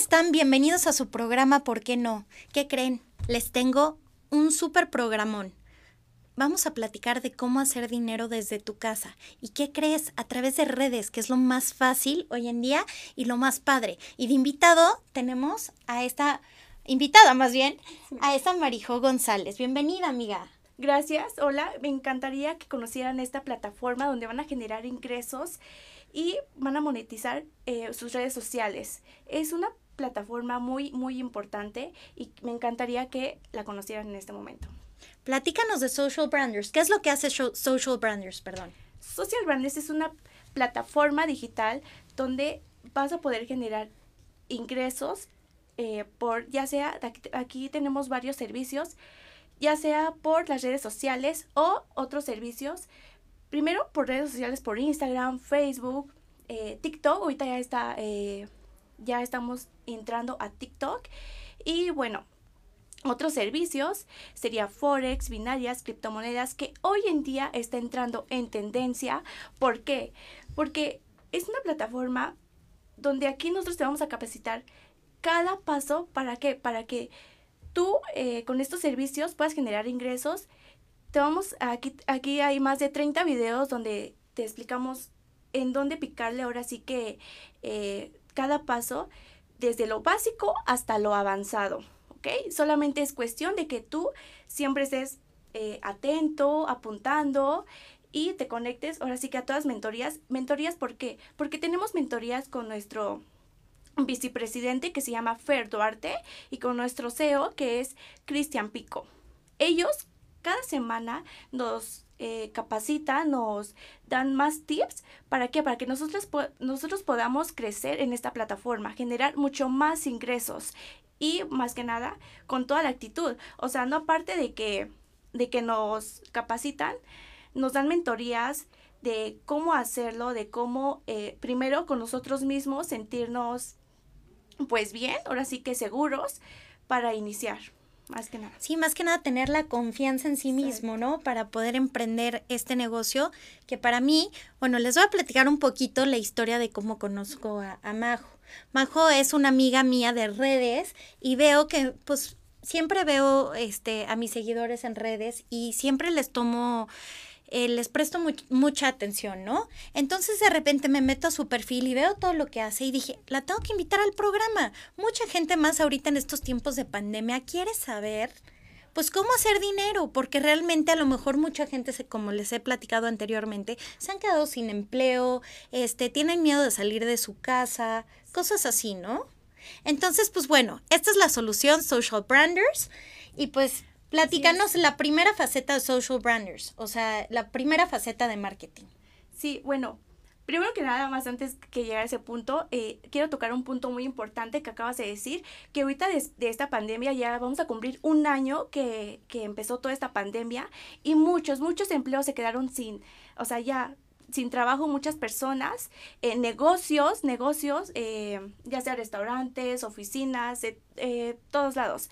amigos, ¿cómo están? Bienvenidos a su programa ¿Por qué no? ¿Qué creen? Les tengo un súper programón. Vamos a platicar de cómo hacer dinero desde tu casa. ¿Y qué crees? A través de redes, que es lo más fácil hoy en día y lo más padre. Y de invitado tenemos a esta, invitada más bien, a esta Marijo González. Bienvenida, amiga. Gracias, hola, me encantaría que conocieran esta plataforma donde van a generar ingresos y van a monetizar eh, sus redes sociales. Es una plataforma muy, muy importante y me encantaría que la conocieran en este momento. Platícanos de Social Branders. ¿Qué es lo que hace Social Branders? Perdón. Social Branders es una plataforma digital donde vas a poder generar ingresos eh, por, ya sea, aquí tenemos varios servicios, ya sea por las redes sociales o otros servicios primero por redes sociales, por Instagram, Facebook, eh, TikTok. Ahorita ya está, eh, ya estamos entrando a TikTok. Y bueno, otros servicios sería Forex, binarias, criptomonedas, que hoy en día está entrando en tendencia. ¿Por qué? Porque es una plataforma donde aquí nosotros te vamos a capacitar cada paso para qué? Para que tú eh, con estos servicios puedas generar ingresos te vamos, aquí, aquí hay más de 30 videos donde te explicamos en dónde picarle ahora sí que eh, cada paso, desde lo básico hasta lo avanzado, ¿ok? Solamente es cuestión de que tú siempre estés eh, atento, apuntando y te conectes ahora sí que a todas mentorías. Mentorías, ¿por qué? Porque tenemos mentorías con nuestro vicepresidente que se llama Fer Duarte y con nuestro CEO que es Cristian Pico. Ellos cada semana nos eh, capacitan, nos dan más tips. ¿Para qué? Para que nosotros, nosotros podamos crecer en esta plataforma, generar mucho más ingresos y más que nada con toda la actitud. O sea, no aparte de que, de que nos capacitan, nos dan mentorías de cómo hacerlo, de cómo eh, primero con nosotros mismos sentirnos pues bien, ahora sí que seguros para iniciar más que nada. Sí, más que nada tener la confianza en sí mismo, ¿no? Para poder emprender este negocio, que para mí, bueno, les voy a platicar un poquito la historia de cómo conozco a, a Majo. Majo es una amiga mía de redes y veo que, pues, siempre veo este, a mis seguidores en redes y siempre les tomo eh, les presto mucha atención, ¿no? Entonces de repente me meto a su perfil y veo todo lo que hace y dije, la tengo que invitar al programa. Mucha gente más ahorita en estos tiempos de pandemia quiere saber pues cómo hacer dinero, porque realmente a lo mejor mucha gente, como les he platicado anteriormente, se han quedado sin empleo, este, tienen miedo de salir de su casa, cosas así, ¿no? Entonces, pues bueno, esta es la solución, Social Branders, y pues Platícanos la primera faceta de social branders, o sea, la primera faceta de marketing. Sí, bueno, primero que nada, más antes que llegar a ese punto, eh, quiero tocar un punto muy importante que acabas de decir, que ahorita de, esta pandemia ya vamos a cumplir un año que, que empezó toda esta pandemia y muchos, muchos empleos se quedaron sin, o sea, ya sin trabajo muchas personas, eh, negocios, negocios, eh, ya sea restaurantes, oficinas, eh, todos lados.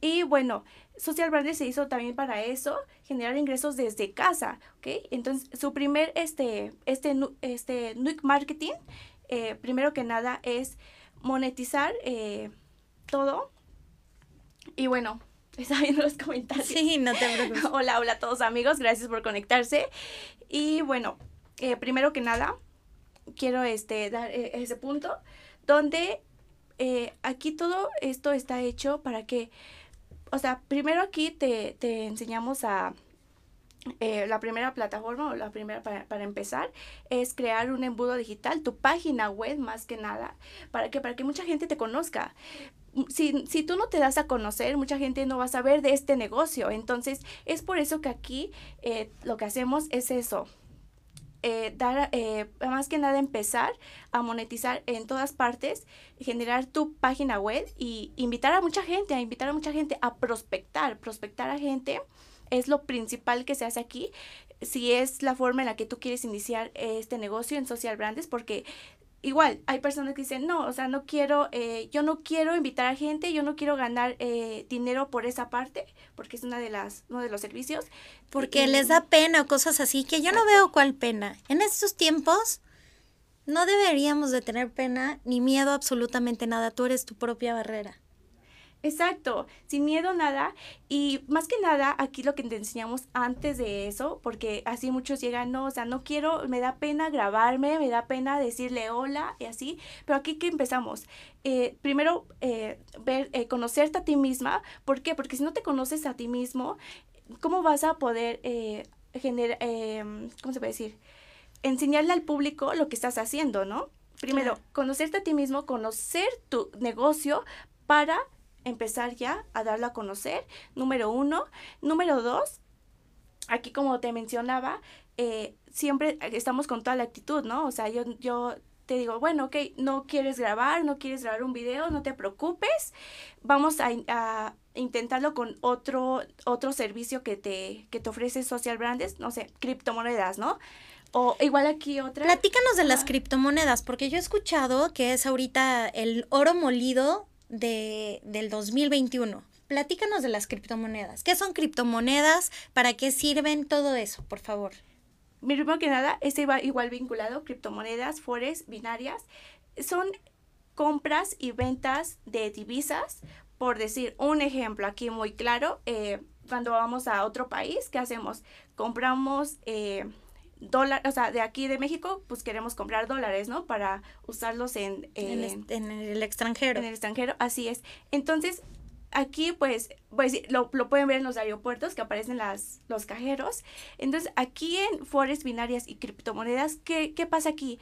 Y bueno, Social Branding se hizo también para eso, generar ingresos desde casa, ¿ok? Entonces, su primer, este, este, este Marketing, eh, primero que nada, es monetizar eh, todo. Y bueno, está viendo los comentarios. Sí, no te preocupes. hola, hola a todos amigos, gracias por conectarse. Y bueno, eh, primero que nada, quiero este, dar ese punto donde aquí todo esto está hecho para que o sea, primero aquí te, te enseñamos a, eh, la primera plataforma o la primera para, para, empezar es crear un embudo digital, tu página web más que nada, para que, para que mucha gente te conozca. Si, si tú no te das a conocer, mucha gente no va a saber de este negocio. Entonces, es por eso que aquí eh, lo que hacemos es eso, eh, dar, eh, más que nada empezar a monetizar en todas partes, generar tu página web y invitar a mucha gente, a invitar a mucha gente a prospectar, prospectar a gente es lo principal que se hace aquí. Si es la forma en la que tú quieres iniciar este negocio en social brands, porque igual hay personas que dicen, no, o sea, no quiero, eh, yo no quiero invitar a gente, yo no quiero ganar eh, dinero por esa parte, porque es una de las, uno de los servicios. Porque les da pena o cosas así, que yo no veo cuál pena. En estos tiempos, No deberíamos de tener pena ni miedo absolutamente nada, tú eres tu propia barrera. Exacto, sin miedo nada. Y más que nada, aquí lo que te enseñamos antes de eso, porque así muchos llegan, no, o sea, no quiero, me da pena grabarme, me da pena decirle hola y así. Pero aquí que empezamos, eh, primero eh, ver, eh, conocerte a ti misma. ¿Por qué? Porque si no te conoces a ti mismo, ¿cómo vas a poder generar, em, ¿cómo se puede decir? Enseñarle al público lo que estás haciendo, ¿no? Primero, conocerte a ti mismo, conocer tu negocio para empezar ya a darlo a conocer, número uno. Número dos, aquí como te mencionaba, eh, siempre estamos con toda la actitud, ¿no? O sea, yo, yo te digo, bueno, ok, no quieres grabar, no quieres grabar un video, no te preocupes, vamos a, intentarlo con otro, otro servicio que te, que te ofrece Social Brands, no sé, criptomonedas, ¿no? O igual aquí otra. Platícanos de las criptomonedas, porque yo he escuchado que es ahorita el oro molido de, del 2021. Platícanos de las criptomonedas. ¿Qué son criptomonedas? ¿Para qué sirven? Todo eso, por favor. Primero que nada, este va igual vinculado, criptomonedas, forex, binarias. Son compras y ventas de divisas. Por decir un ejemplo aquí muy claro, eh, cuando vamos a otro país, ¿qué hacemos? Compramos... Eh, dólar, o sea, de aquí de México, pues queremos comprar dólares, ¿no? Para usarlos en, en, el, extranjero. En el extranjero, así es. Entonces, aquí pues, pues lo, lo, pueden ver en los aeropuertos que aparecen las, los cajeros. Entonces, aquí en Forex, binarias y criptomonedas, ¿qué, ¿qué pasa aquí?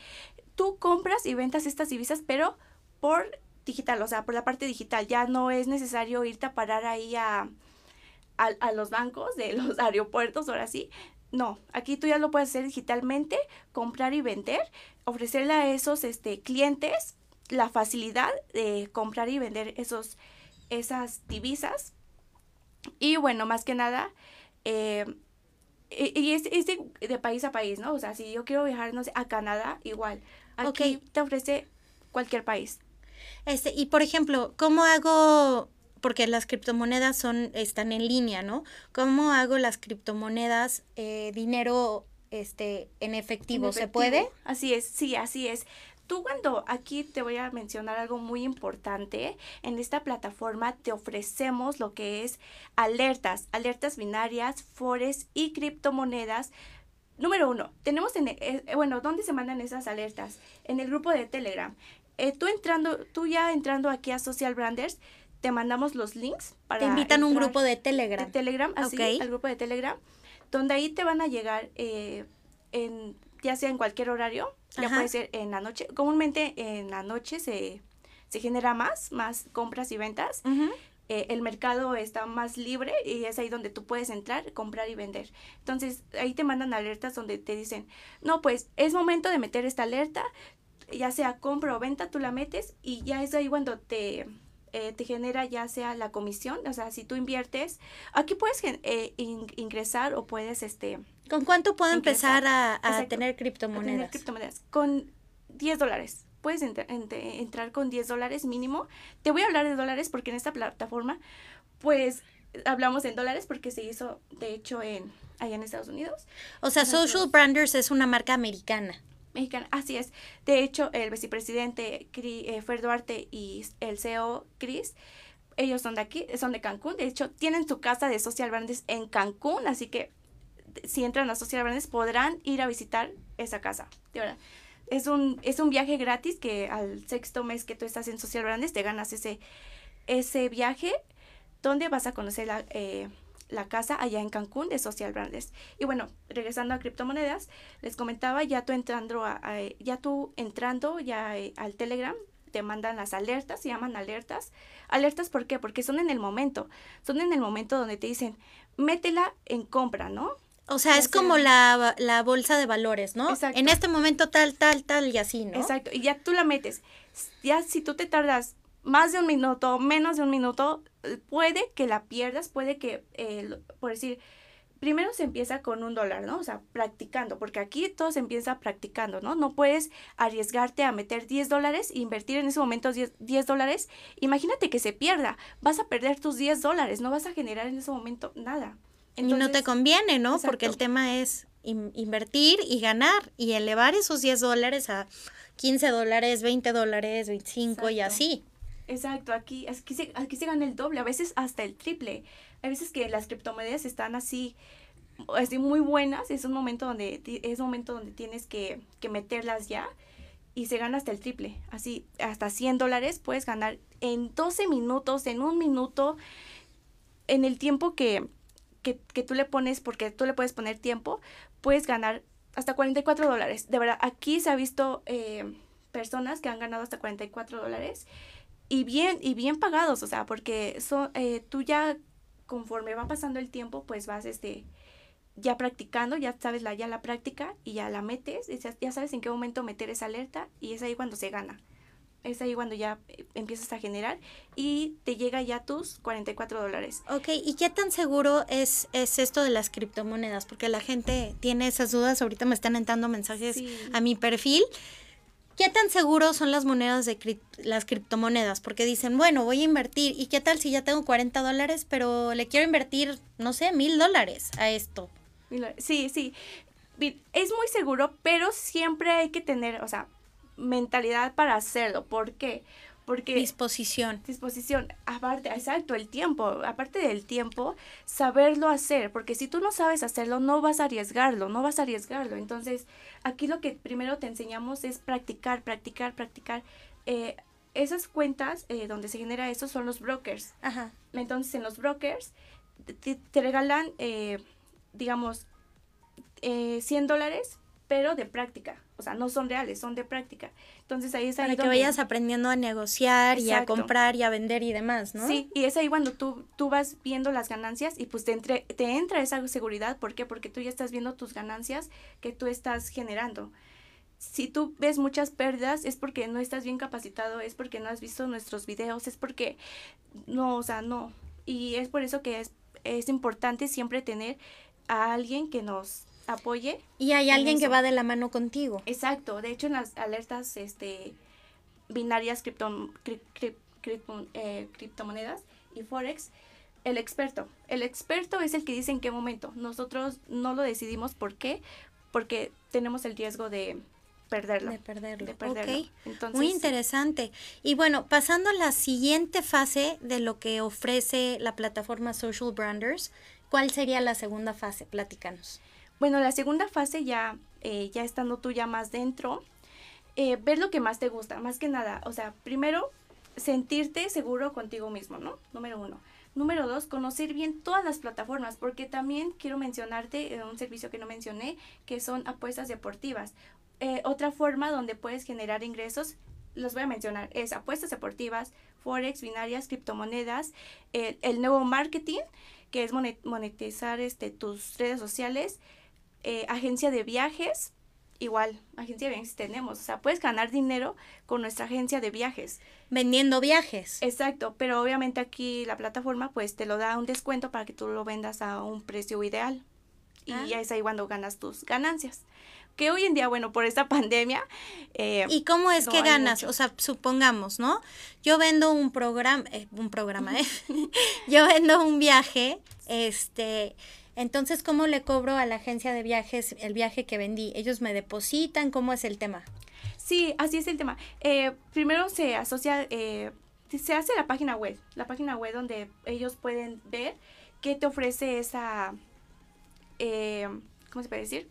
Tú compras y ventas estas divisas, pero por digital, o sea, por la parte digital. Ya no es necesario irte a parar ahí a, a, a los bancos de los aeropuertos, ahora sí, no, aquí tú ya lo puedes hacer digitalmente, comprar y vender, ofrecerle a esos este, clientes la facilidad de comprar y vender esos, esas divisas. Y bueno, más que nada, eh, y es, de, país a país, ¿no? O sea, si yo quiero viajar, no sé, a Canadá, igual. Aquí te ofrece cualquier país. Este, y por ejemplo, ¿cómo hago porque las criptomonedas son, están en línea, ¿no? ¿Cómo hago las criptomonedas eh, dinero este, en efectivo? ¿Se puede? Así es, sí, así es. Tú cuando aquí te voy a mencionar algo muy importante, en esta plataforma te ofrecemos lo que es alertas, alertas binarias, forex y criptomonedas. Número uno, tenemos en, eh, bueno, ¿dónde se mandan esas alertas? En el grupo de Telegram. Eh, tú entrando, tú ya entrando aquí a Social Branders, te mandamos los links para... Te invitan a un grupo de Telegram. De Telegram, así, al grupo de Telegram, donde ahí te van a llegar, eh, en, ya sea en cualquier horario, ya puede ser en la noche. Comúnmente en la noche se, se genera más, más compras y ventas. Eh, el mercado está más libre y es ahí donde tú puedes entrar, comprar y vender. Entonces, ahí te mandan alertas donde te dicen, no, pues es momento de meter esta alerta, ya sea compra o venta, tú la metes y ya es ahí cuando te eh, te genera ya sea la comisión, o sea, si tú inviertes, aquí puedes eh, ingresar o puedes, este... ¿Con cuánto puedo empezar a, tener criptomonedas? tener criptomonedas. Con 10 dólares. Puedes entrar con 10 dólares mínimo. Te voy a hablar de dólares porque en esta plataforma, pues, hablamos en dólares porque se hizo, de hecho, en allá en Estados Unidos. O sea, Social Branders es una marca americana mexicana. Así es. De hecho, el vicepresidente eh, Fer Duarte y el CEO Chris, ellos son de aquí, son de Cancún. De hecho, tienen su casa de Social Brands en Cancún, así que si entran a Social Brands podrán ir a visitar esa casa. De verdad. Es un, es un viaje gratis que al sexto mes que tú estás en Social Brands te ganas ese, ese viaje donde vas a conocer la, eh, la casa allá en Cancún de Social Brands. Y bueno, regresando a criptomonedas, les comentaba, ya tú entrando, a, ya tú entrando ya eh, al Telegram, te mandan las alertas, se llaman alertas. Alertas, ¿por qué? Porque son en el momento, son en el momento donde te dicen, métela en compra, ¿no? O sea, es como la, la, bolsa de valores, ¿no? Exacto. En este momento tal, tal, tal y así, ¿no? Exacto, y ya tú la metes. Ya si tú te tardas más de un minuto, menos de un minuto, puede que la pierdas, puede que, eh, por decir, primero se empieza con un dólar, ¿no? O sea, practicando, porque aquí todo se empieza practicando, ¿no? No puedes arriesgarte a meter 10 dólares e invertir en ese momento 10, dólares. Imagínate que se pierda, vas a perder tus 10 dólares, no vas a generar en ese momento nada. y no te conviene, ¿no? Porque el tema es invertir y ganar y elevar esos 10 dólares a 15 dólares, 20 dólares, 25 y así. Exacto, aquí, aquí, se, aquí se gana el doble, a veces hasta el triple. Hay veces que las criptomonedas están así, así muy buenas, es un momento donde, es un momento donde tienes que, que meterlas ya y se gana hasta el triple. Así, hasta 100 dólares puedes ganar en 12 minutos, en un minuto, en el tiempo que, que, que, tú le pones, porque tú le puedes poner tiempo, puedes ganar hasta 44 dólares. De verdad, aquí se ha visto eh, personas que han ganado hasta 44 dólares y bien, y bien pagados, o sea, porque son, eh, tú ya conforme va pasando el tiempo, pues vas este, ya practicando, ya sabes la, ya la práctica y ya la metes, y ya, sabes en qué momento meter esa alerta y es ahí cuando se gana. Es ahí cuando ya eh, empiezas a generar y te llega ya tus 44 dólares. Ok, ¿y qué tan seguro es, es esto de las criptomonedas? Porque la gente tiene esas dudas, ahorita me están entrando mensajes a mi perfil. ¿Qué tan seguros son las monedas de las criptomonedas? Porque dicen, bueno, voy a invertir. ¿Y qué tal si ya tengo 40 dólares, pero le quiero invertir, no sé, mil dólares a esto? Sí, sí. Es muy seguro, pero siempre hay que tener, o sea, mentalidad para hacerlo. ¿Por qué? Porque disposición. Disposición, aparte, exacto, el tiempo, aparte del tiempo, saberlo hacer, porque si tú no sabes hacerlo, no vas a arriesgarlo, no vas a arriesgarlo. Entonces, aquí lo que primero te enseñamos es practicar, practicar, practicar. Eh, esas cuentas eh, donde se genera eso son los brokers. Ajá. Entonces, en los brokers te, regalan eh, digamos, eh, 100 dólares, pero de práctica. O sea, no son reales, son de práctica. Entonces ahí es ahí Para que vayas aprendiendo a negociar y a comprar y a vender y demás, ¿no? Sí, y es ahí cuando tú, tú vas viendo las ganancias y pues te, entre, te entra esa seguridad. ¿Por qué? Porque tú ya estás viendo tus ganancias que tú estás generando. Si tú ves muchas pérdidas es porque no estás bien capacitado, es porque no has visto nuestros videos, es porque no, o sea, no. Y es por eso que es, es importante siempre tener a alguien que nos apoye. Y hay alguien que va de la mano contigo. Exacto. De hecho, en las alertas este, binarias cripto, eh, criptomonedas y forex, el experto. El experto es el que dice en qué momento. Nosotros no lo decidimos. ¿Por qué? Porque tenemos el riesgo de perderlo. De perderlo. Muy interesante. Y bueno, pasando a la siguiente fase de lo que ofrece la plataforma Social Branders, ¿Cuál sería la segunda fase? Platícanos. Bueno, la segunda fase ya, eh, ya estando tú ya más dentro, eh, ver lo que más te gusta, más que nada. O sea, primero, sentirte seguro contigo mismo, ¿no? Número uno. Número dos, conocer bien todas las plataformas, porque también quiero mencionarte eh, un servicio que no mencioné, que son apuestas deportivas. otra forma donde puedes generar ingresos, los voy a mencionar, es apuestas deportivas, forex, binarias, criptomonedas, el nuevo marketing que es monetizar este, tus redes sociales, eh, agencia de viajes, igual, agencia de viajes tenemos, o sea, puedes ganar dinero con nuestra agencia de viajes. Vendiendo viajes. Exacto, pero obviamente aquí la plataforma pues te lo da un descuento para que tú lo vendas a un precio ideal. Y ah. ya es ahí cuando ganas tus ganancias que hoy en día, bueno, por esta pandemia. Eh, ¿Y cómo es que ganas? O sea, supongamos, ¿no? Yo vendo un programa, eh, un programa, ¿eh? Yo vendo un viaje, este. Entonces, ¿cómo le cobro a la agencia de viajes el viaje que vendí? ¿Ellos me depositan? ¿Cómo es el tema? Sí, así es el tema. Eh, primero se asocia, se hace la página web, la página web donde ellos pueden ver qué te ofrece esa, ¿cómo se puede decir?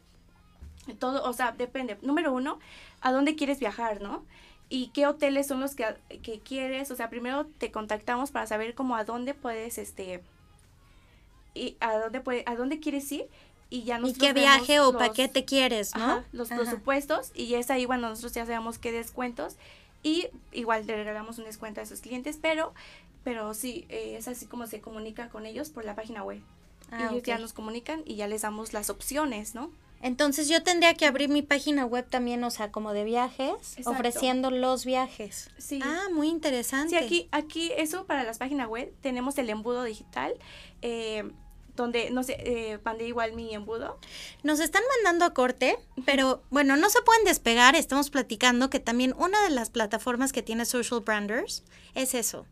Todo, o sea, depende. Número uno, ¿a dónde quieres viajar, no? Y qué hoteles son los que, que quieres. O sea, primero te contactamos para saber cómo a dónde puedes, este, y a dónde puede, a dónde quieres ir y ya nos ¿Y qué viaje o paquete quieres, no? los presupuestos y es ahí cuando nosotros ya sabemos qué descuentos y igual le regalamos un descuento a esos clientes, pero pero sí, eh, es así como se comunica con ellos por la página web. Ah, ellos ya nos comunican y ya les damos las opciones, ¿no? Entonces yo tendría que abrir mi página web también, o sea, como de viajes, ofreciendo los viajes. Sí. Ah, muy interesante. Sí, aquí, aquí eso para las páginas web tenemos el embudo digital. Eh, donde, no sé, eh, mandé igual mi embudo. Nos están mandando a corte, pero bueno, no se pueden despegar. Estamos platicando que también una de las plataformas que tiene Social Branders es eso,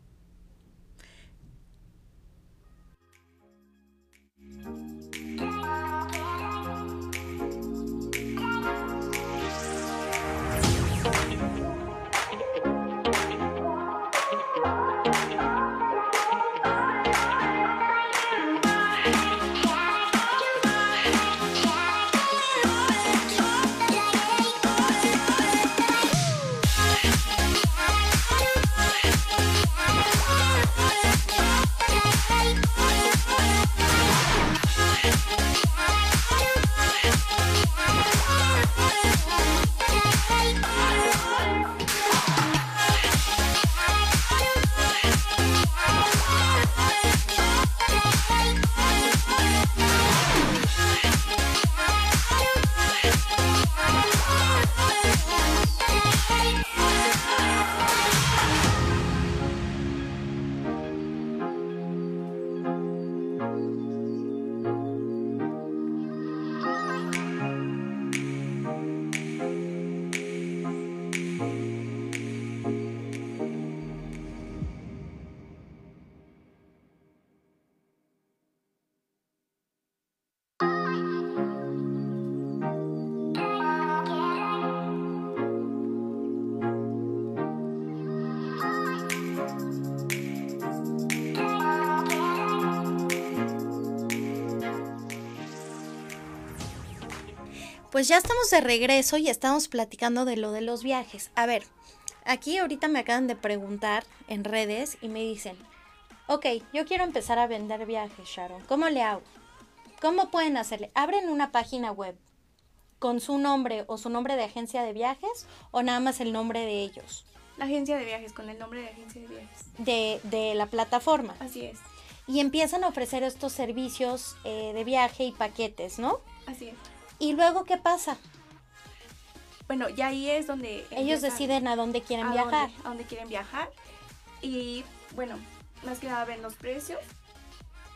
Pues ya estamos de regreso y estamos platicando de lo de los viajes. A ver, aquí ahorita me acaban de preguntar en redes y me dicen, ok, yo quiero empezar a vender viajes, Sharon. ¿Cómo le hago? ¿Cómo pueden hacerle? ¿Abren una página web con su nombre o su nombre de agencia de viajes o nada más el nombre de ellos? La agencia de viajes, con el nombre de agencia de viajes. De, de la plataforma. Así es. Y empiezan a ofrecer estos servicios eh, de viaje y paquetes, ¿no? Así es. ¿Y luego qué pasa? Bueno, ya ahí es donde... Ellos deciden a dónde quieren a viajar. Dónde, a dónde quieren viajar. Y bueno, más que nada ven los precios.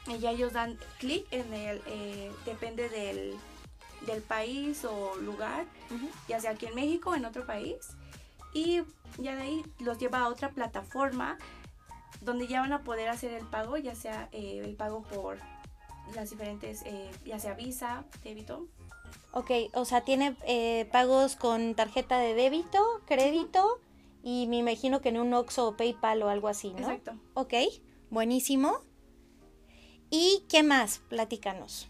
Y ya ellos dan clic en el... Eh, depende del, del país o lugar, ya sea aquí en México o en otro país. Y ya de ahí los lleva a otra plataforma donde ya van a poder hacer el pago, ya sea eh, el pago por las diferentes, eh, ya sea Visa, débito, Ok, o sea, tiene eh, pagos con tarjeta de débito, crédito y me imagino que en un Oxxo o PayPal o algo así, ¿no? Exacto. Ok, buenísimo. ¿Y qué más? Platícanos.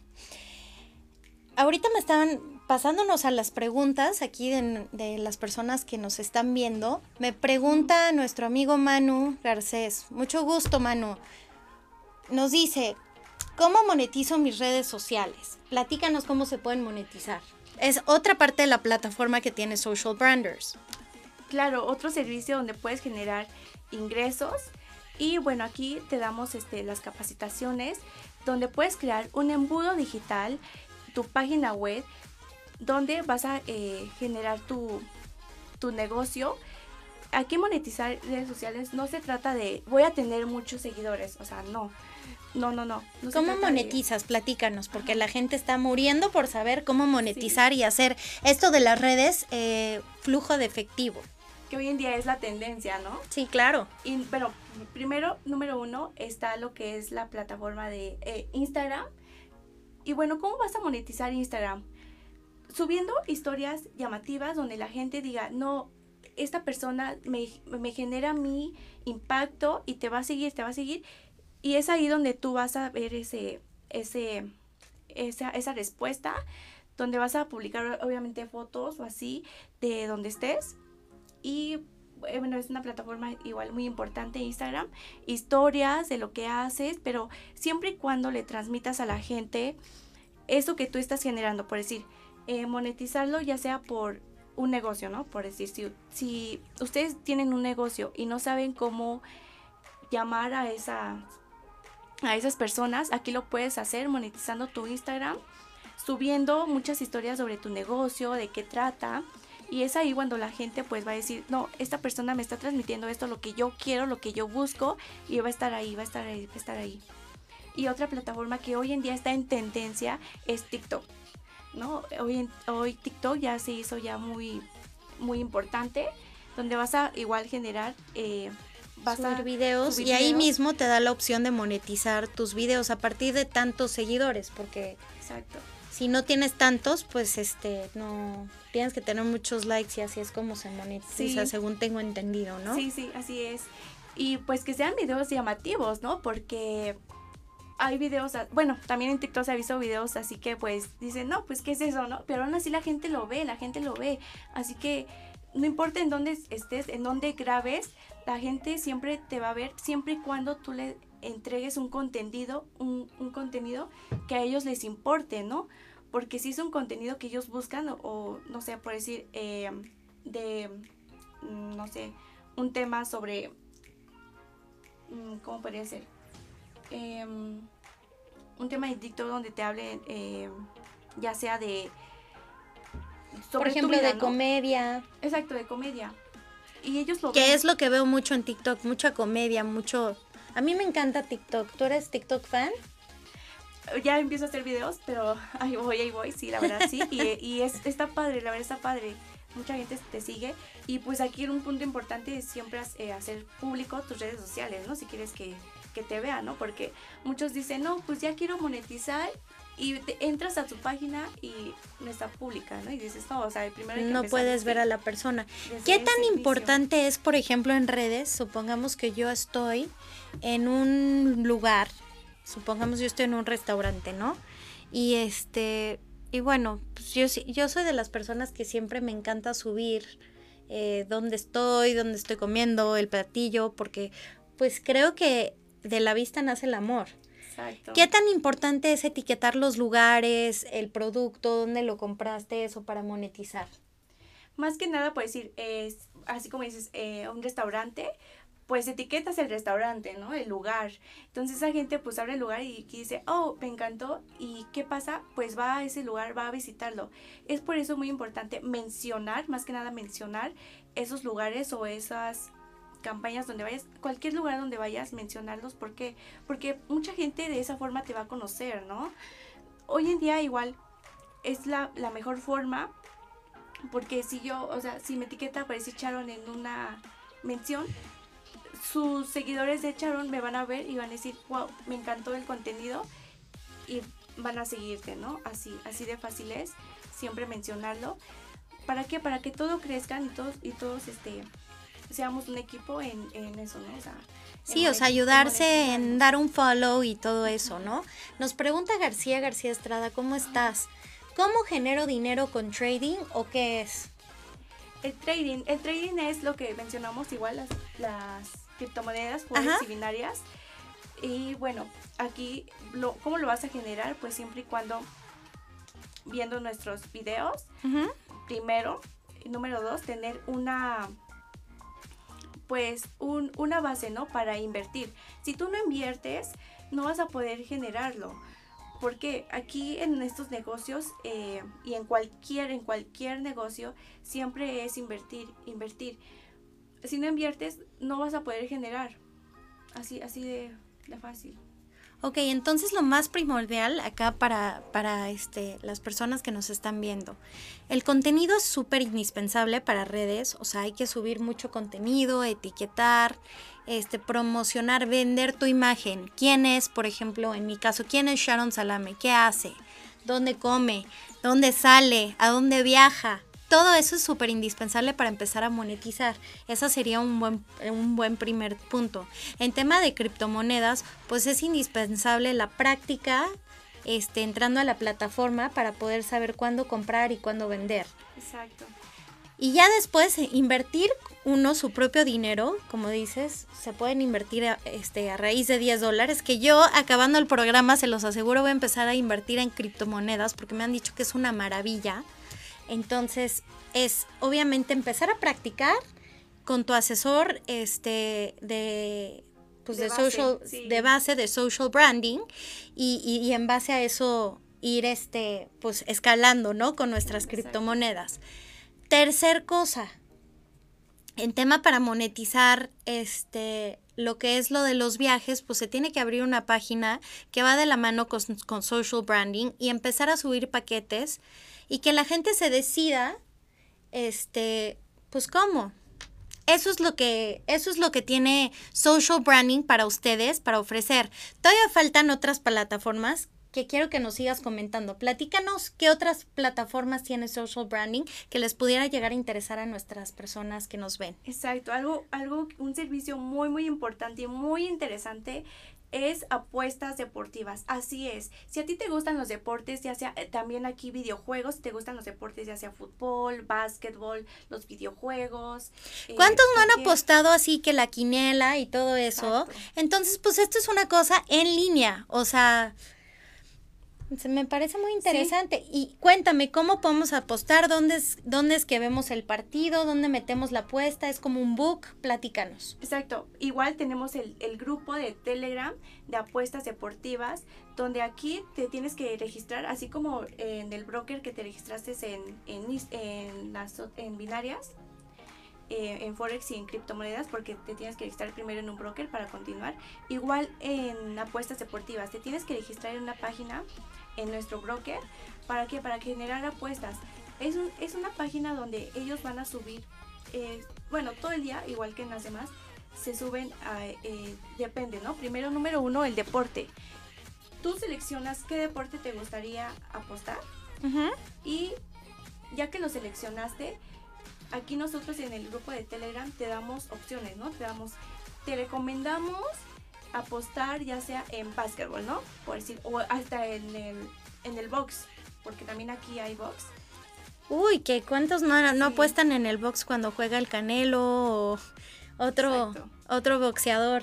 Ahorita me estaban pasándonos a las preguntas aquí de, de, las personas que nos están viendo. Me pregunta nuestro amigo Manu Garcés. Mucho gusto, Manu. Nos dice, ¿Cómo monetizo mis redes sociales? Platícanos cómo se pueden monetizar. Es otra parte de la plataforma que tiene Social Branders. Claro, otro servicio donde puedes generar ingresos. Y bueno, aquí te damos este, las capacitaciones donde puedes crear un embudo digital, tu página web, donde vas a eh, generar tu, tu negocio aquí monetizar redes sociales no se trata de voy a tener muchos seguidores, o sea, no. No, no, no. ¿Cómo monetizas? Platícanos, porque la gente está muriendo por saber cómo monetizar y hacer esto de las redes eh, flujo de efectivo. Que hoy en día es la tendencia, ¿no? Sí, claro. Y, pero primero, número uno, está lo que es la plataforma de eh, Instagram. Y bueno, ¿cómo vas a monetizar Instagram? Subiendo historias llamativas donde la gente diga, no, esta persona me, me genera mi impacto y te va a seguir, te va a seguir y es ahí donde tú vas a ver ese, ese, esa, esa respuesta, donde vas a publicar obviamente fotos o así de donde estés. Y eh, bueno, es una plataforma igual muy importante Instagram, historias de lo que haces, pero siempre y cuando le transmitas a la gente eso que tú estás generando, por decir, eh, monetizarlo ya sea por un negocio, ¿no? Por decir, si, si ustedes tienen un negocio y no saben cómo llamar a esa a esas personas. Aquí lo puedes hacer monetizando tu Instagram, subiendo muchas historias sobre tu negocio, de qué trata. Y es ahí cuando la gente pues va a decir, no, esta persona me está transmitiendo esto, lo que yo quiero, lo que yo busco, y va a estar ahí, va a estar ahí, va a estar ahí. Y otra plataforma que hoy en día está en tendencia es TikTok. ¿no? Hoy, hoy TikTok ya se hizo ya muy, muy importante, donde vas a igual generar eh, vas subir videos y ahí mismo te da la opción de monetizar tus videos a partir de tantos seguidores, porque Exacto. si no tienes tantos, pues este no tienes que tener muchos likes y así es como se monetiza, según tengo entendido, ¿no? Sí, sí, así es. Y pues que sean videos llamativos, ¿no? Porque hay videos, bueno, también en TikTok se ha visto videos, así que pues dicen, no, pues qué es eso, ¿no? Pero aún así la gente lo ve, la gente lo ve. Así que no importa en dónde estés, en dónde grabes, la gente siempre te va a ver, siempre y cuando tú le entregues un contenido, un, contenido que a ellos les importe, ¿no? Porque si es un contenido que ellos buscan, o, no sé, por decir, eh, de, mm, no sé, un tema sobre, mm, ¿cómo podría ser? Em, un tema de TikTok donde te hable, eh, ya sea de... Sobre por ejemplo, de comedia. Exacto, de comedia y ellos lo Que es lo que veo mucho en TikTok, mucha comedia, mucho... A mí me encanta TikTok. ¿Tú eres TikTok fan? Ya empiezo a hacer videos, pero ahí voy, ahí voy, sí, la verdad, sí. y, y es, está padre, la verdad está padre. mucha gente te sigue y pues aquí un punto importante es siempre eh, hacer público tus redes sociales, ¿no? Si quieres que, que te vean, ¿no? Porque muchos dicen, no, pues ya quiero monetizar y entras a tu página y no está pública, ¿no? Y dices, no, o sea, primero hay que no puedes ver a la persona. ¿Qué tan importante es, por ejemplo, en redes? Supongamos que yo estoy en un lugar, supongamos yo estoy en un restaurante, ¿no? Y este, y bueno, pues yo, yo soy de las personas que siempre me encanta subir eh, dónde estoy, dónde estoy comiendo, el platillo, porque pues creo que de la vista nace el amor. ¿Qué tan importante es etiquetar los lugares, el producto, dónde lo compraste, eso para monetizar? Más que nada, puedes decir, es, así como dices, eh, un restaurante, pues etiquetas el restaurante, ¿no? El lugar. Entonces esa gente pues abre el lugar y dice, oh, me encantó. ¿Y qué pasa? Pues va a ese lugar, va a visitarlo. Es por eso muy importante mencionar, más que nada mencionar esos lugares o esas campañas donde vayas, cualquier lugar donde vayas, mencionarlos. ¿Por qué? Porque mucha gente de esa forma te va a conocer, ¿no? Hoy en día igual es la, la mejor forma porque si yo, o sea, si me etiqueta aparece Charon en una mención, sus seguidores de Charon me van a ver y van a decir, wow, me encantó el contenido y van a seguirte, ¿no? Así, así de fácil es, siempre mencionarlo. ¿Para qué? Para que todo crezcan y todos, y todos este, seamos un equipo en, en eso, ¿no? O sea, sí, o sea, ayudarse en dar un follow y todo eso, ¿no? Nos pregunta García García Estrada, ¿cómo estás? ¿Cómo genero dinero con trading o qué es? El trading, el trading es lo que mencionamos igual las, las criptomonedas, forex y binarias. Y bueno, aquí, lo, ¿cómo lo vas a generar? Pues siempre y cuando viendo nuestros videos, primero. Número dos, tener una pues un, una base, ¿no? Para invertir. Si tú no inviertes, no vas a poder generarlo. Porque aquí en estos negocios eh, y en cualquier, en cualquier negocio siempre es invertir, invertir. Si no inviertes, no vas a poder generar. Así, así de, de fácil. Ok, entonces lo más primordial acá para, para este, las personas que nos están viendo. El contenido es súper indispensable para redes, o sea, hay que subir mucho contenido, etiquetar, este, promocionar, vender tu imagen. ¿Quién es, por ejemplo, en mi caso, quién es Sharon Salame? ¿Qué hace? ¿Dónde come? ¿Dónde sale? ¿A dónde viaja? Todo eso es súper indispensable para empezar a monetizar. Ese sería un buen, un buen primer punto. En tema de criptomonedas, pues es indispensable la práctica este, entrando a la plataforma para poder saber cuándo comprar y cuándo vender. Exacto. Y ya después invertir uno su propio dinero, como dices, se pueden invertir a, este, a raíz de 10 dólares, que yo acabando el programa se los aseguro voy a empezar a invertir en criptomonedas porque me han dicho que es una maravilla. Entonces, es obviamente empezar a practicar con tu asesor este, de, pues de, base, social, de base de social branding y, y, en base a eso ir este, pues escalando, ¿no? Con nuestras criptomonedas. Tercer cosa, en tema para monetizar este lo que es lo de los viajes, pues se tiene que abrir una página que va de la mano con, con social branding y empezar a subir paquetes y que la gente se decida, este, pues cómo. Eso es lo que, eso es lo que tiene social branding para ustedes, para ofrecer. Todavía faltan otras plataformas que quiero que nos sigas comentando. Platícanos qué otras plataformas tiene social branding que les pudiera llegar a interesar a nuestras personas que nos ven. Exacto, algo, algo, un servicio muy, muy importante y muy interesante es apuestas deportivas. Así es. Si a ti te gustan los deportes, ya sea eh, también aquí videojuegos, si te gustan los deportes, ya sea fútbol, básquetbol, los videojuegos. Eh, ¿Cuántos no han apostado así que la quinela y todo eso? Entonces, pues esto es una cosa en línea. O sea, me parece muy interesante. Y cuéntame, ¿cómo podemos apostar? ¿Dónde es, ¿Dónde es que vemos el partido? ¿Dónde metemos la apuesta? ¿Es como un book? Platícanos. Exacto. Igual tenemos el, grupo de Telegram de apuestas deportivas, donde aquí te tienes que registrar, así como en el broker que te registraste en, en, en, las, en binarias. Eh, en Forex y en criptomonedas porque te tienes que registrar primero en un broker para continuar. Igual en apuestas deportivas, te tienes que registrar en una página en nuestro broker. ¿Para qué? Para generar apuestas. Es, un, es una página donde ellos van a subir, eh, bueno, todo el día, igual que en las demás, se suben a, eh, depende, ¿no? Primero, número uno, el deporte. Tú seleccionas qué deporte te gustaría apostar y ya que lo seleccionaste, aquí nosotros en el grupo de Telegram te damos opciones, ¿no? Te damos, te recomendamos apostar ya sea en básquetbol, ¿no? Por decir, o hasta en el, en el box, porque también aquí hay box. Uy, que cuántos no, no apuestan en el box cuando juega el Canelo o otro, otro boxeador.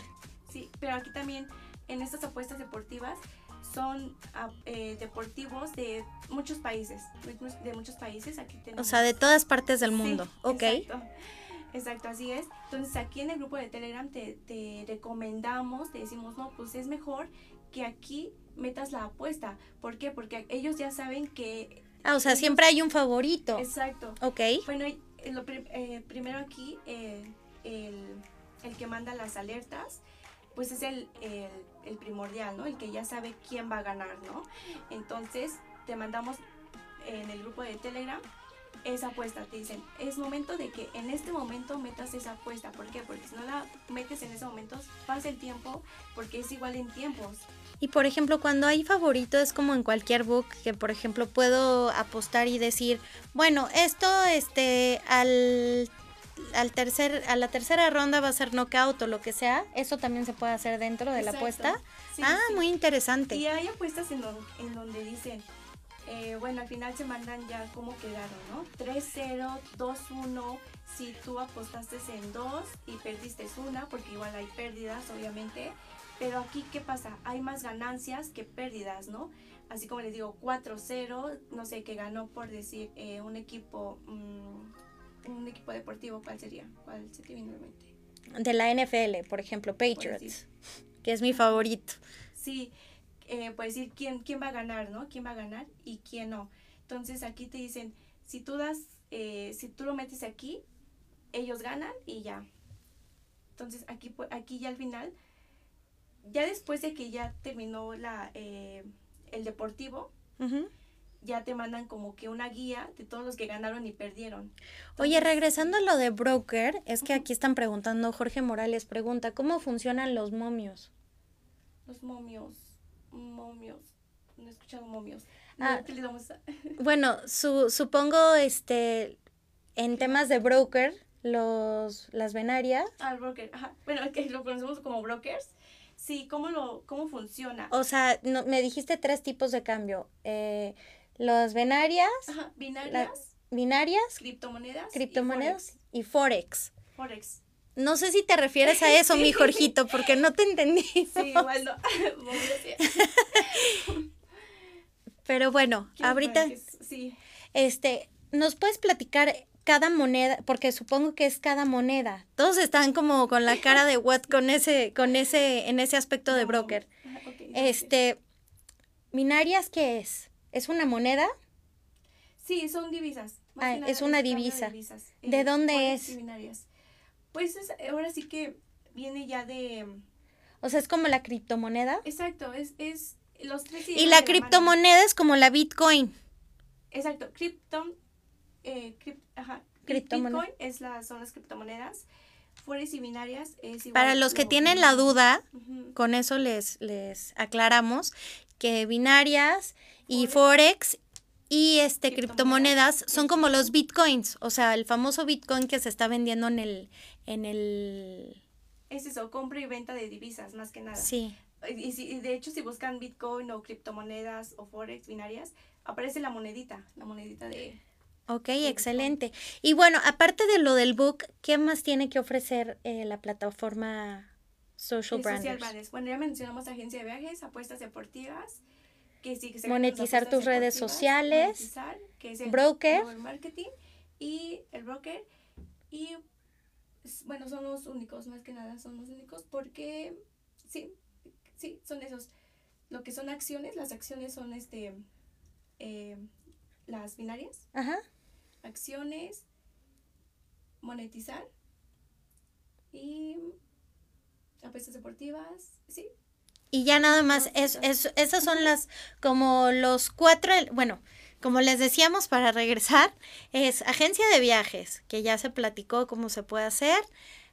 Sí, pero aquí también en estas apuestas deportivas son ah, eh, deportivos de muchos países, de muchos países. Aquí tenemos. O sea, de todas partes del mundo. ok. Exacto. Así es. Entonces aquí en el grupo de Telegram te, te recomendamos, te decimos, no, pues es mejor que aquí metas la apuesta. ¿Por qué? Porque ellos ya saben que... Ah, o sea, siempre hay un favorito. Exacto. Ok. Bueno, lo eh, primero aquí, eh, el, el, que manda las alertas, pues es el, el, el, primordial, ¿no? El que ya sabe quién va a ganar, ¿no? Entonces, te mandamos en el grupo de Telegram esa apuesta. Te dicen, es momento de que en este momento metas esa apuesta. ¿Por qué? Porque si no la metes en ese momento, pasa el tiempo, porque es igual en tiempos. Y por ejemplo, cuando hay favorito es como en cualquier book que por ejemplo puedo apostar y decir, bueno, esto este al al tercer a la tercera ronda va a ser knockout o lo que sea, eso también se puede hacer dentro de la apuesta. ah, muy interesante. Y hay apuestas en, en donde dicen eh, bueno, al final se mandan ya cómo quedaron, ¿no? 3-0, 2-1, si tú apostaste en 2 y perdiste una, porque igual hay pérdidas, obviamente. Pero aquí, ¿qué pasa? Hay más ganancias que pérdidas, ¿no? Así como les digo, 4-0, no sé, que ganó por decir eh, un equipo, mm, un equipo deportivo, ¿cuál sería? ¿Cuál se te viene mente? De la NFL, por ejemplo, Patriots, que es mi favorito. Sí, eh, puedes decir quién, quién va a ganar, ¿no? ¿Quién va a ganar y quién no? Entonces aquí te dicen, si tú das, eh, si tú lo metes aquí, ellos ganan y ya. Entonces aquí, aquí ya al final, ya después de que ya terminó la, eh, el deportivo, ya te mandan como que una guía de todos los que ganaron y perdieron. Oye, regresando a lo de broker, es que aquí están preguntando, Jorge Morales pregunta, ¿cómo funcionan los momios? Los momios momios. No he escuchado momios. Ah, bueno, su, supongo este en temas de broker, los las venarias. Ah, el broker. Ajá. Bueno, que lo conocemos como brokers. Sí, ¿cómo, lo, cómo funciona? O sea, no, me dijiste tres tipos de cambio. Eh, los venarias. Ajá, binarias. binarias. Criptomonedas. Criptomonedas y forex. Forex. No sé si te refieres a eso, mi Jorgito, porque no te entendí. Sí, igual no. Pero bueno, ahorita. Sí. Este, ¿nos puedes platicar cada moneda? Porque supongo que es cada moneda. Todos están como con la cara de what con ese, con ese, en ese aspecto de broker. este, ¿minarias qué es? ¿Es una moneda? Sí, son divisas. Ah, es una divisa. ¿De, eh, dónde es? Pues ahora sí que viene ya de... O sea, es como la criptomoneda. Exacto, es, es los tres... Y la criptomoneda es como la Bitcoin. Exacto, Krypton, eh, ajá, Bitcoin es la, son las criptomonedas. Forex y binarias es igual. Para los que tienen la duda, con eso les, les aclaramos que binarias y Forex y este criptomonedas son como los bitcoins, o sea, el famoso bitcoin que se está vendiendo en el en el es eso, compra y venta de divisas más que nada. Sí. Y, si, de hecho si buscan bitcoin o criptomonedas o forex binarias, aparece la monedita, la monedita de Ok, excelente. Y bueno, aparte de lo del book, ¿qué más tiene que ofrecer eh, la plataforma Social Branders? Bueno, ya mencionamos agencia de viajes, apuestas deportivas, monetizar tus redes sociales, que es el broker, marketing y el broker y bueno, son los únicos, más que nada son los únicos porque sí, sí, son esos. Lo que son acciones, las acciones son este eh, las binarias. Ajá. Acciones, monetizar y apuestas deportivas, sí, y ya nada más, es, es, esas son las, como los cuatro, bueno, como les decíamos para regresar, es agencia de viajes, que ya se platicó cómo se puede hacer,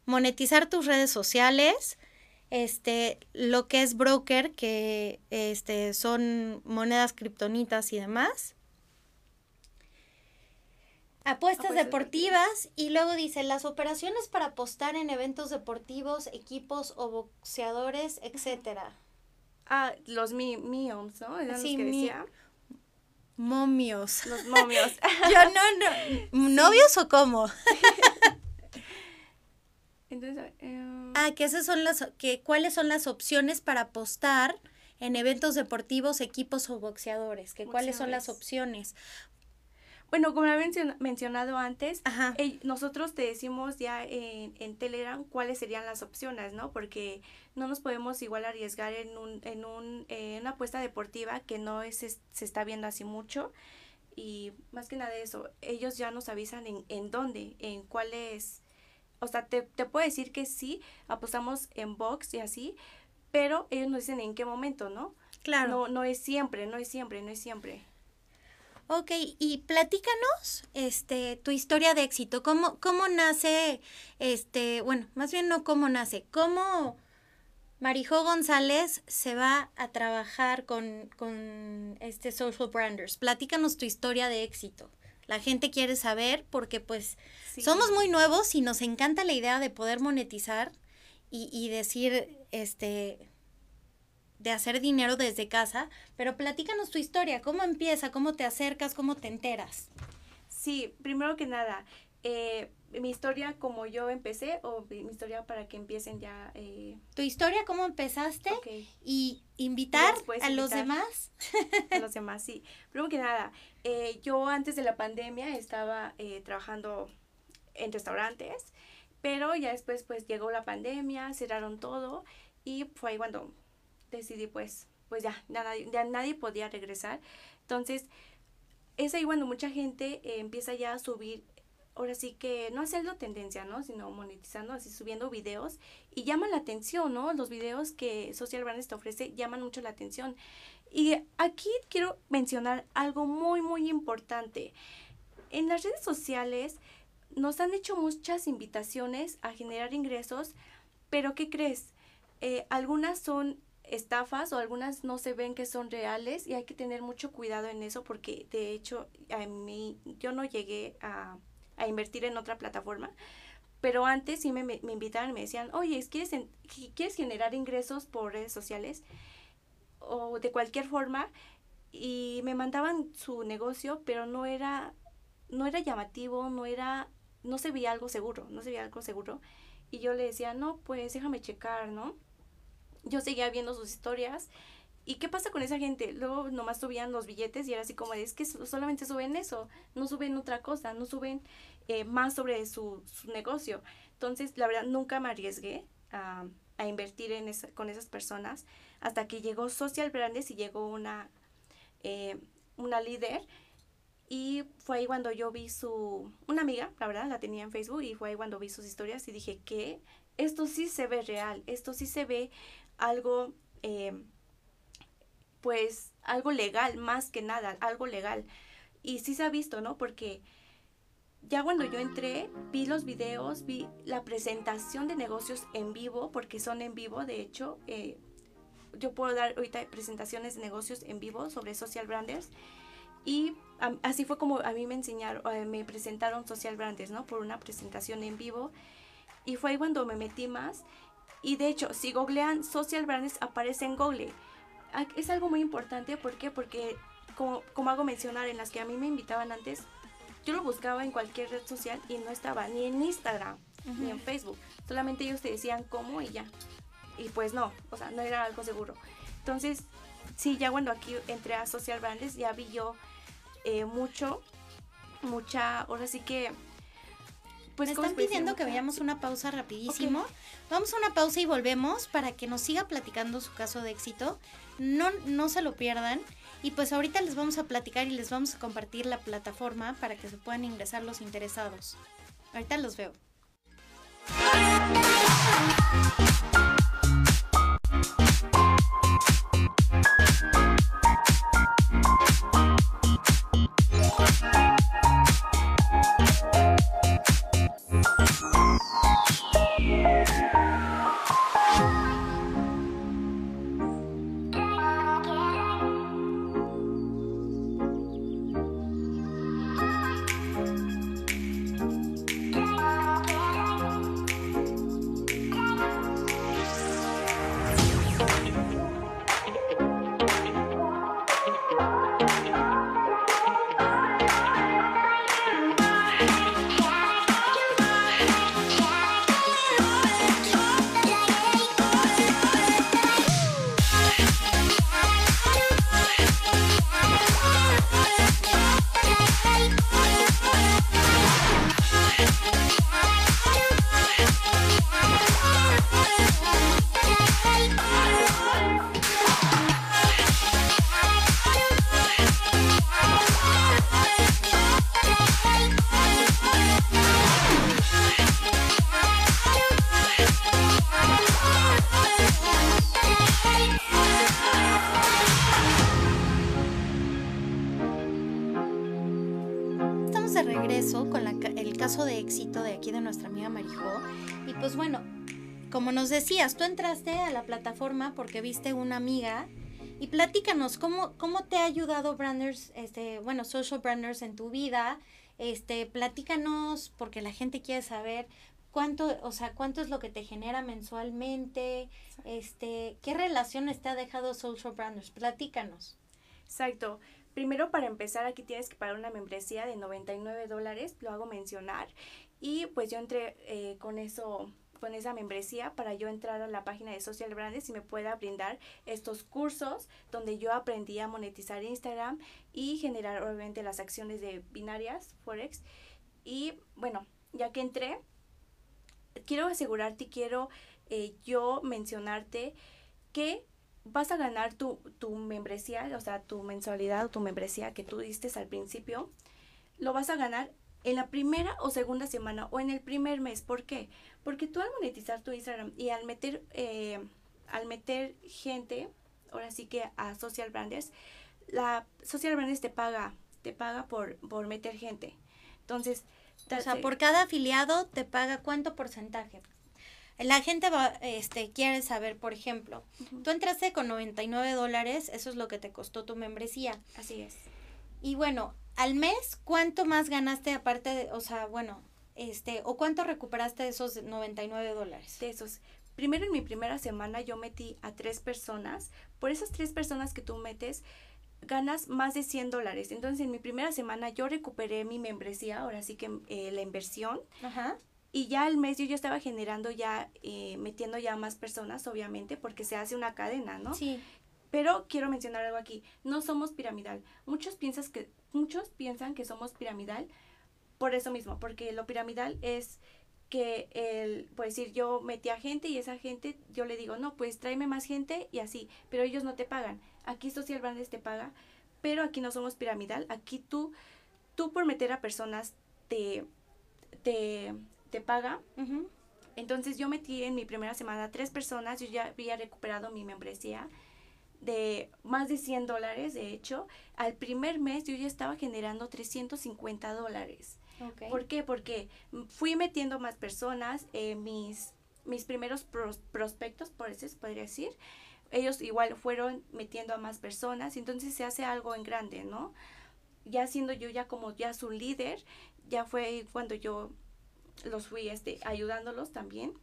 monetizar tus redes sociales, este, lo que es broker, que este, son monedas criptonitas y demás. Apuestas deportivas y luego dice las operaciones para apostar en eventos deportivos, equipos o boxeadores, etcétera. Ah, los mi míos, ¿no? ¿Eran sí, los que decía? Momios. Los momios. Yo no, no. ¿Novios o cómo? Entonces, eh, ah, que esas son las, que cuáles son las opciones para apostar en eventos deportivos, equipos o boxeadores, que cuáles son las opciones. Bueno, como he mencionado antes, nosotros te decimos ya en, en, Telegram cuáles serían las opciones, ¿no? Porque no nos podemos igual arriesgar en, un, en, un, eh, una apuesta deportiva que no es, se está viendo así mucho. Y más que nada de eso, ellos ya nos avisan en, en dónde, en cuáles... O sea, te, te puedo decir que sí, apostamos en box y así, pero ellos nos dicen en qué momento, ¿no? Claro. No, no es siempre, no es siempre, no es siempre. Ok, y platícanos este, tu historia de éxito. ¿Cómo, ¿Cómo nace, este, bueno, más bien no cómo nace, cómo Marijo González se va a trabajar con, con este Social Branders? Platícanos tu historia de éxito. La gente quiere saber porque pues somos muy nuevos y nos encanta la idea de poder monetizar y, y decir, este, de hacer dinero desde casa, pero platícanos tu historia, cómo empieza, cómo te acercas, cómo te enteras. Sí, primero que nada, eh, mi historia como yo empecé o mi historia para que empiecen ya... Eh, tu historia, cómo empezaste y invitar a los demás. A los demás, sí. Primero que nada, eh, yo antes de la pandemia estaba trabajando en restaurantes, pero ya después pues llegó la pandemia, cerraron todo y fue ahí cuando decidí pues, pues ya, ya, nadie podía regresar. Entonces, es ahí cuando mucha gente eh, empieza ya a subir, ahora sí que no hacerlo tendencia, ¿no? Sino monetizando, así subiendo videos y llaman la atención, ¿no? Los videos que Social Brands te ofrece llaman mucho la atención. Y aquí quiero mencionar algo muy, muy importante. En las redes sociales nos han hecho muchas invitaciones a generar ingresos, pero ¿qué crees? Eh, algunas son estafas o algunas no se ven que son reales y hay que tener mucho cuidado en eso porque de hecho a mí yo no llegué a, invertir en otra plataforma pero antes sí me, me, invitaban y me decían oye ¿quieres, ¿quieres generar ingresos por redes sociales o de cualquier forma y me mandaban su negocio pero no era no era llamativo no era no se veía algo seguro no se veía algo seguro. Y yo le decía no pues déjame checar no yo seguía viendo sus historias. ¿Y qué pasa con esa gente? Luego nomás subían los billetes y era así como, es que solamente suben eso, no suben otra cosa, no suben eh, más sobre su, su, negocio. Entonces, la verdad, nunca me arriesgué a, a invertir en esa, con esas personas hasta que llegó Social Brands y llegó una, eh, una líder. Y fue ahí cuando yo vi su, una amiga, la verdad, la tenía en Facebook y fue ahí cuando vi sus historias y dije que esto sí se ve real, esto sí se ve algo, eh, pues, algo legal, más que nada, algo legal. Y sí se ha visto, ¿no? Porque ya cuando yo entré, vi los videos, vi la presentación de negocios en vivo, porque son en vivo, de hecho, eh, yo puedo dar ahorita presentaciones de negocios en vivo sobre social branders. Y así fue como a mí me enseñaron, eh, me presentaron social branders, ¿no? Por una presentación en vivo. Y fue ahí cuando me metí más y de hecho, si googlean social brands, aparece en Google. Es algo muy importante, ¿por qué? Porque, como, como hago mencionar, en las que a mí me invitaban antes, yo lo buscaba en cualquier red social y no estaba ni en Instagram ni en Facebook. Solamente ellos te decían cómo y ya. Y pues no, o sea, no era algo seguro. Entonces, sí, ya cuando aquí entré a Social Brands, ya vi yo eh, mucho, mucha, ahora sí que pues, Me están pidiendo que veamos una pausa rapidísimo. Vamos a una pausa y volvemos para que nos siga platicando su caso de éxito. No, no se lo pierdan. Y pues ahorita les vamos a platicar y les vamos a compartir la plataforma para que se puedan ingresar los interesados. Ahorita los veo. De aquí de nuestra amiga Marijó. Y pues bueno, como nos decías, tú entraste a la plataforma porque viste una amiga y platícanos cómo, cómo te ha ayudado Branders, este, bueno, Social Branders en tu vida. Este, platícanos porque la gente quiere saber cuánto, o sea, cuánto es lo que te genera mensualmente, este, qué relaciones te ha dejado Social Branders. Platícanos. Exacto. Primero, para empezar, aquí tienes que pagar una membresía de 99 dólares, lo hago mencionar. Y pues yo entré eh, con eso con esa membresía para yo entrar a la página de Social Brands y me pueda brindar estos cursos donde yo aprendí a monetizar Instagram y generar obviamente las acciones de binarias, Forex. Y bueno, ya que entré, quiero asegurarte quiero eh, yo mencionarte que vas a ganar tu, tu membresía, o sea, tu mensualidad o tu membresía que tú diste al principio, lo vas a ganar en la primera o segunda semana o en el primer mes. ¿Por qué? Porque tú al monetizar tu Instagram y al meter, eh, al meter gente, ahora sí que a Social Branders, la Social Branders te paga, te paga por, por meter gente. Entonces, o sea, por cada afiliado te paga cuánto porcentaje. La gente va, este, quiere saber, por ejemplo, tú entraste con 99 dólares, eso es lo que te costó tu membresía. Así es. Y bueno, al mes, ¿cuánto más ganaste aparte de, o sea, bueno, este, o cuánto recuperaste de esos 99 dólares? De esos. Primero en mi primera semana yo metí a tres personas. Por esas tres personas que tú metes, ganas más de 100 dólares. Entonces en mi primera semana yo recuperé mi membresía, ahora sí que eh, la inversión. Ajá. Y ya al mes yo, yo estaba generando ya, eh, metiendo ya más personas, obviamente, porque se hace una cadena, ¿no? Sí. Pero quiero mencionar algo aquí, no somos piramidal. Muchos, piensas que, muchos piensan que somos piramidal por eso mismo, porque lo piramidal es que el, por decir, yo metí a gente y esa gente, yo le digo, no, pues tráeme más gente y así, pero ellos no te pagan. Aquí Social Brands te paga, pero aquí no somos piramidal, aquí tú, tú por meter a personas te, te, te paga. Entonces yo metí en mi primera semana tres personas, yo ya había recuperado mi membresía de más de 100 dólares, de hecho, al primer mes yo ya estaba generando 350 dólares. ¿Por qué? Porque fui metiendo más personas, eh, mis, mis primeros prospectos, por eso se podría decir, ellos igual fueron metiendo a más personas, entonces se hace algo en grande, ¿no? Ya siendo yo ya como ya su líder, ya fue cuando yo los fui este, ayudándolos también.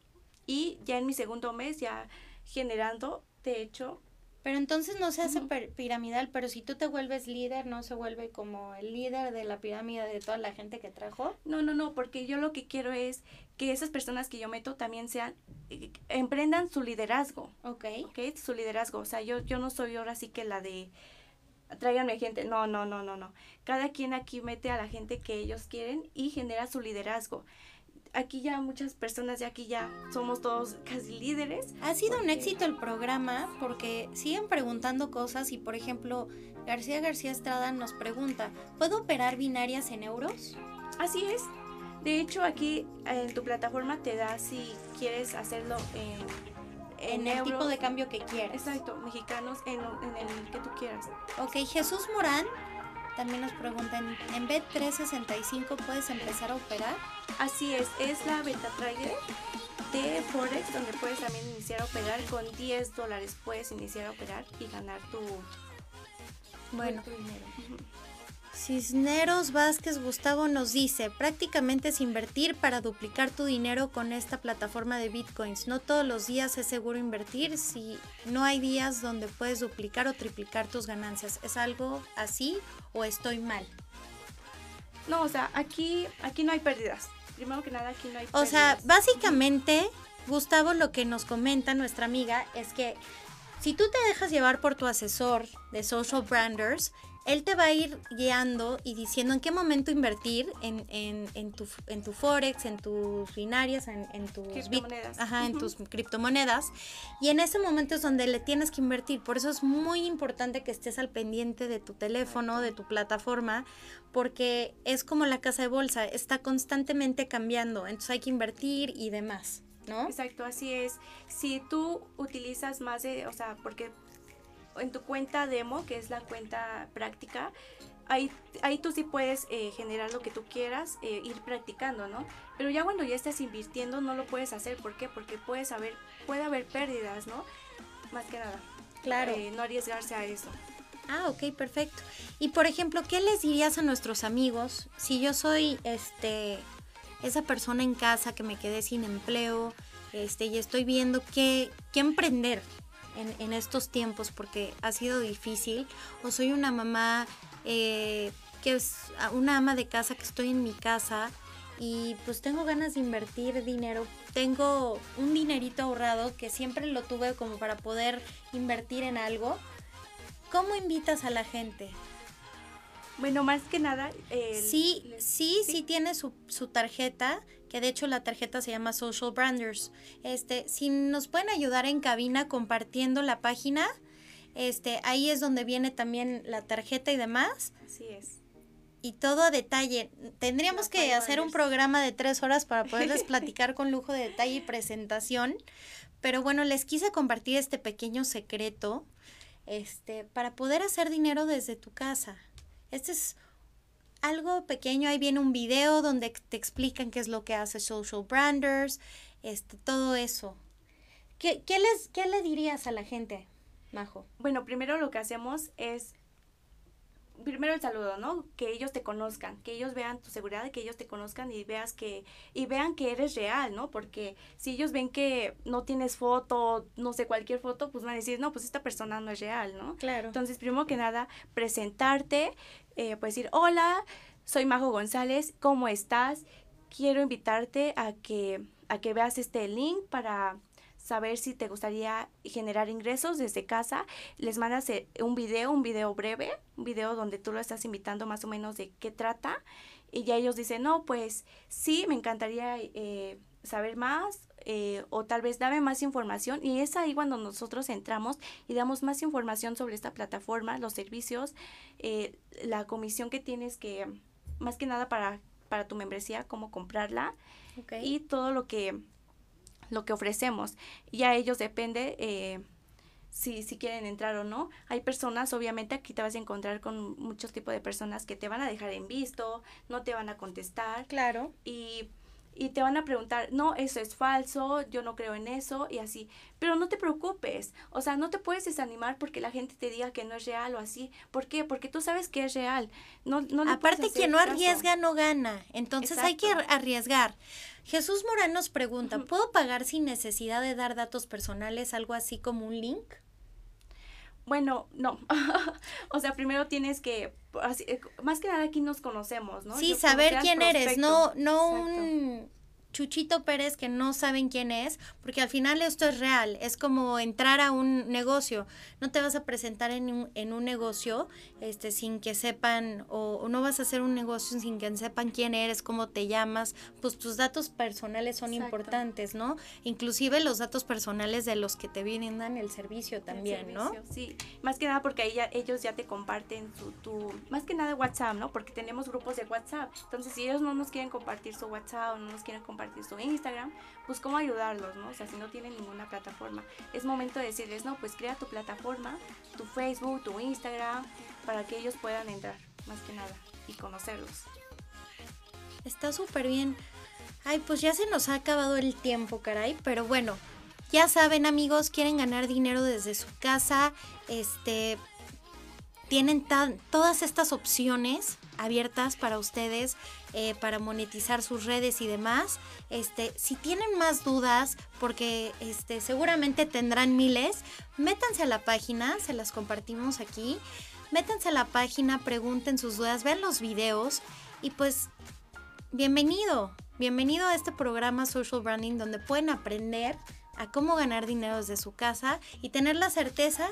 Y ya en mi segundo mes ya generando, de hecho, pero entonces no se hace piramidal, pero si tú te vuelves líder, ¿no se vuelve como el líder de la pirámide de toda la gente que trajo? No, no, no, porque yo lo que quiero es que esas personas que yo meto también sean, eh, emprendan su liderazgo. Ok. Ok, su liderazgo. O sea, yo, yo no soy ahora sí que la de tráiganme gente. No, no, no, no, no. Cada quien aquí mete a la gente que ellos quieren y genera su liderazgo aquí ya muchas personas de aquí ya somos todos casi líderes. Ha sido un éxito el programa porque siguen preguntando cosas y por ejemplo García García Estrada nos pregunta, ¿puedo operar binarias en euros? Así es. De hecho aquí en tu plataforma te da si quieres hacerlo en en, el tipo de cambio que quieras. Exacto, mexicanos en, en, el que tú quieras. Ok, Jesús Morán también nos preguntan, ¿en B365 puedes empezar a operar? Así es, es la beta trader de Forex donde puedes también iniciar a operar con 10 dólares. Puedes iniciar a operar y ganar tu, bueno, dinero. Cisneros Vázquez Gustavo nos dice, prácticamente es invertir para duplicar tu dinero con esta plataforma de bitcoins. No todos los días es seguro invertir si no hay días donde puedes duplicar o triplicar tus ganancias. ¿Es algo así o estoy mal? No, o sea, aquí, aquí no hay pérdidas. Primero que nada, aquí no hay pérdidas. O sea, básicamente, Gustavo, lo que nos comenta nuestra amiga es que si tú te dejas llevar por tu asesor de social branders, él te va a ir guiando y diciendo en qué momento invertir en, en, en, tu, en tu Forex, en tus binarias, en, en tus criptomonedas. ajá, en tus criptomonedas. Y en ese momento es donde le tienes que invertir. Por eso es muy importante que estés al pendiente de tu teléfono, de tu plataforma, porque es como la casa de bolsa, está constantemente cambiando. Entonces hay que invertir y demás. ¿No? Exacto, así es. Si tú utilizas más de, o sea, porque en tu cuenta demo, que es la cuenta práctica, ahí, ahí tú sí puedes eh, generar lo que tú quieras, eh, ir practicando, ¿no? Pero ya cuando ya estás invirtiendo no lo puedes hacer. ¿Por qué? Porque puedes haber, puede haber pérdidas, ¿no? Más que nada. Claro. Eh, no arriesgarse a eso. Ah, ok, perfecto. Y por ejemplo, ¿qué les dirías a nuestros amigos si yo soy este esa persona en casa que me quedé sin empleo este, y estoy viendo qué, qué emprender en, en, estos tiempos porque ha sido difícil? O soy una mamá eh, que es una ama de casa que estoy en mi casa y pues tengo ganas de invertir dinero. Tengo un dinerito ahorrado que siempre lo tuve como para poder invertir en algo. ¿Cómo invitas a la gente? Bueno, más que nada... Eh, sí, sí, sí, tiene su, su, tarjeta, que de hecho la tarjeta se llama Social Branders. Este, si nos pueden ayudar en cabina compartiendo la página, este, ahí es donde viene también la tarjeta y demás. Así es. Y todo a detalle. Tendríamos que hacer un programa de tres horas para poderles platicar con lujo de detalle y presentación. Pero bueno, les quise compartir este pequeño secreto este, para poder hacer dinero desde tu casa. Este es algo pequeño, ahí viene un video donde te explican qué es lo que hace Social Branders, este, todo eso. ¿Qué, qué les, ¿Qué le dirías a la gente, Majo? Bueno, primero lo que hacemos es primero el saludo, ¿no? Que ellos te conozcan, que ellos vean tu seguridad, que ellos te conozcan y veas que y vean que eres real, ¿no? Porque si ellos ven que no tienes foto, no sé, cualquier foto, pues van a decir, "No, pues esta persona no es real", ¿no? Claro. Entonces, primero que nada, presentarte, eh, pues decir, "Hola, soy Majo González, ¿cómo estás? Quiero invitarte a que a que veas este link para saber si te gustaría generar ingresos desde casa, les mandas eh, un video, un video breve, un video donde tú lo estás invitando más o menos de qué trata y ya ellos dicen, no, pues sí, me encantaría eh, saber más eh, o tal vez dame más información y es ahí cuando nosotros entramos y damos más información sobre esta plataforma, los servicios, la comisión que tienes que, más que nada para, para tu membresía, cómo comprarla y todo lo que lo que ofrecemos. Y a ellos depende eh, si, si quieren entrar o no. Hay personas, obviamente aquí te vas a encontrar con muchos tipos de personas que te van a dejar en visto, no te van a contestar. Claro. Y y te van a preguntar, no, eso es falso, yo no creo en eso y así. Pero no te preocupes, o sea, no te puedes desanimar porque la gente te diga que no es real o así. ¿Por qué? Porque tú sabes que es real. No, no Aparte, quien no arriesga no gana, entonces hay que arriesgar. Jesús Morán nos pregunta, ¿puedo pagar sin necesidad de dar datos personales, algo así como un link? Bueno, no. o sea, primero tienes que, más que nada aquí nos conocemos, ¿no? Sí, saber quién eres, no, no un Chuchito Pérez que no saben quién es, porque al final esto es real, es como entrar a un negocio, no te vas a presentar en un, en un negocio este, sin que sepan, o, no vas a hacer un negocio sin que sepan quién eres, cómo te llamas, pues tus datos personales son importantes, ¿no? Inclusive los datos personales de los que te vienen dan el servicio también, ¿no? Sí, más que nada porque ahí ya, ellos ya te comparten tu, tu, más que nada WhatsApp, ¿no? Porque tenemos grupos de WhatsApp, entonces si ellos no nos quieren compartir su WhatsApp o no nos quieren compartir su Instagram, pues cómo ayudarlos, ¿no? O sea, si no tienen ninguna plataforma. Es momento de decirles, no, pues crea tu plataforma, tu Facebook, tu Instagram, para que ellos puedan entrar, más que nada, y conocerlos. Está súper bien. Ay, pues ya se nos ha acabado el tiempo, caray, pero bueno, ya saben amigos, quieren ganar dinero desde su casa, este, tienen todas estas opciones abiertas para ustedes eh, para monetizar sus redes y demás. Este, si tienen más dudas, porque este, seguramente tendrán miles, métanse a la página, se las compartimos aquí. Métanse a la página, pregunten sus dudas, vean los videos y pues bienvenido, bienvenido a este programa Social Branding donde pueden aprender a cómo ganar dinero desde su casa y tener la certeza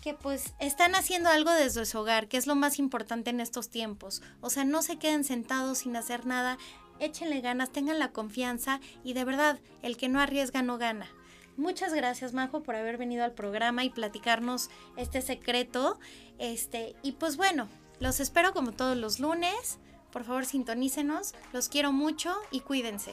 que pues están haciendo algo desde su hogar, que es lo más importante en estos tiempos. O sea, no se queden sentados sin hacer nada, échenle ganas, tengan la confianza y de verdad, el que no arriesga no gana. Muchas gracias, Majo, por haber venido al programa y platicarnos este secreto. Este, y pues bueno, los espero como todos los lunes. Por favor, sintonícenos. Los quiero mucho y cuídense.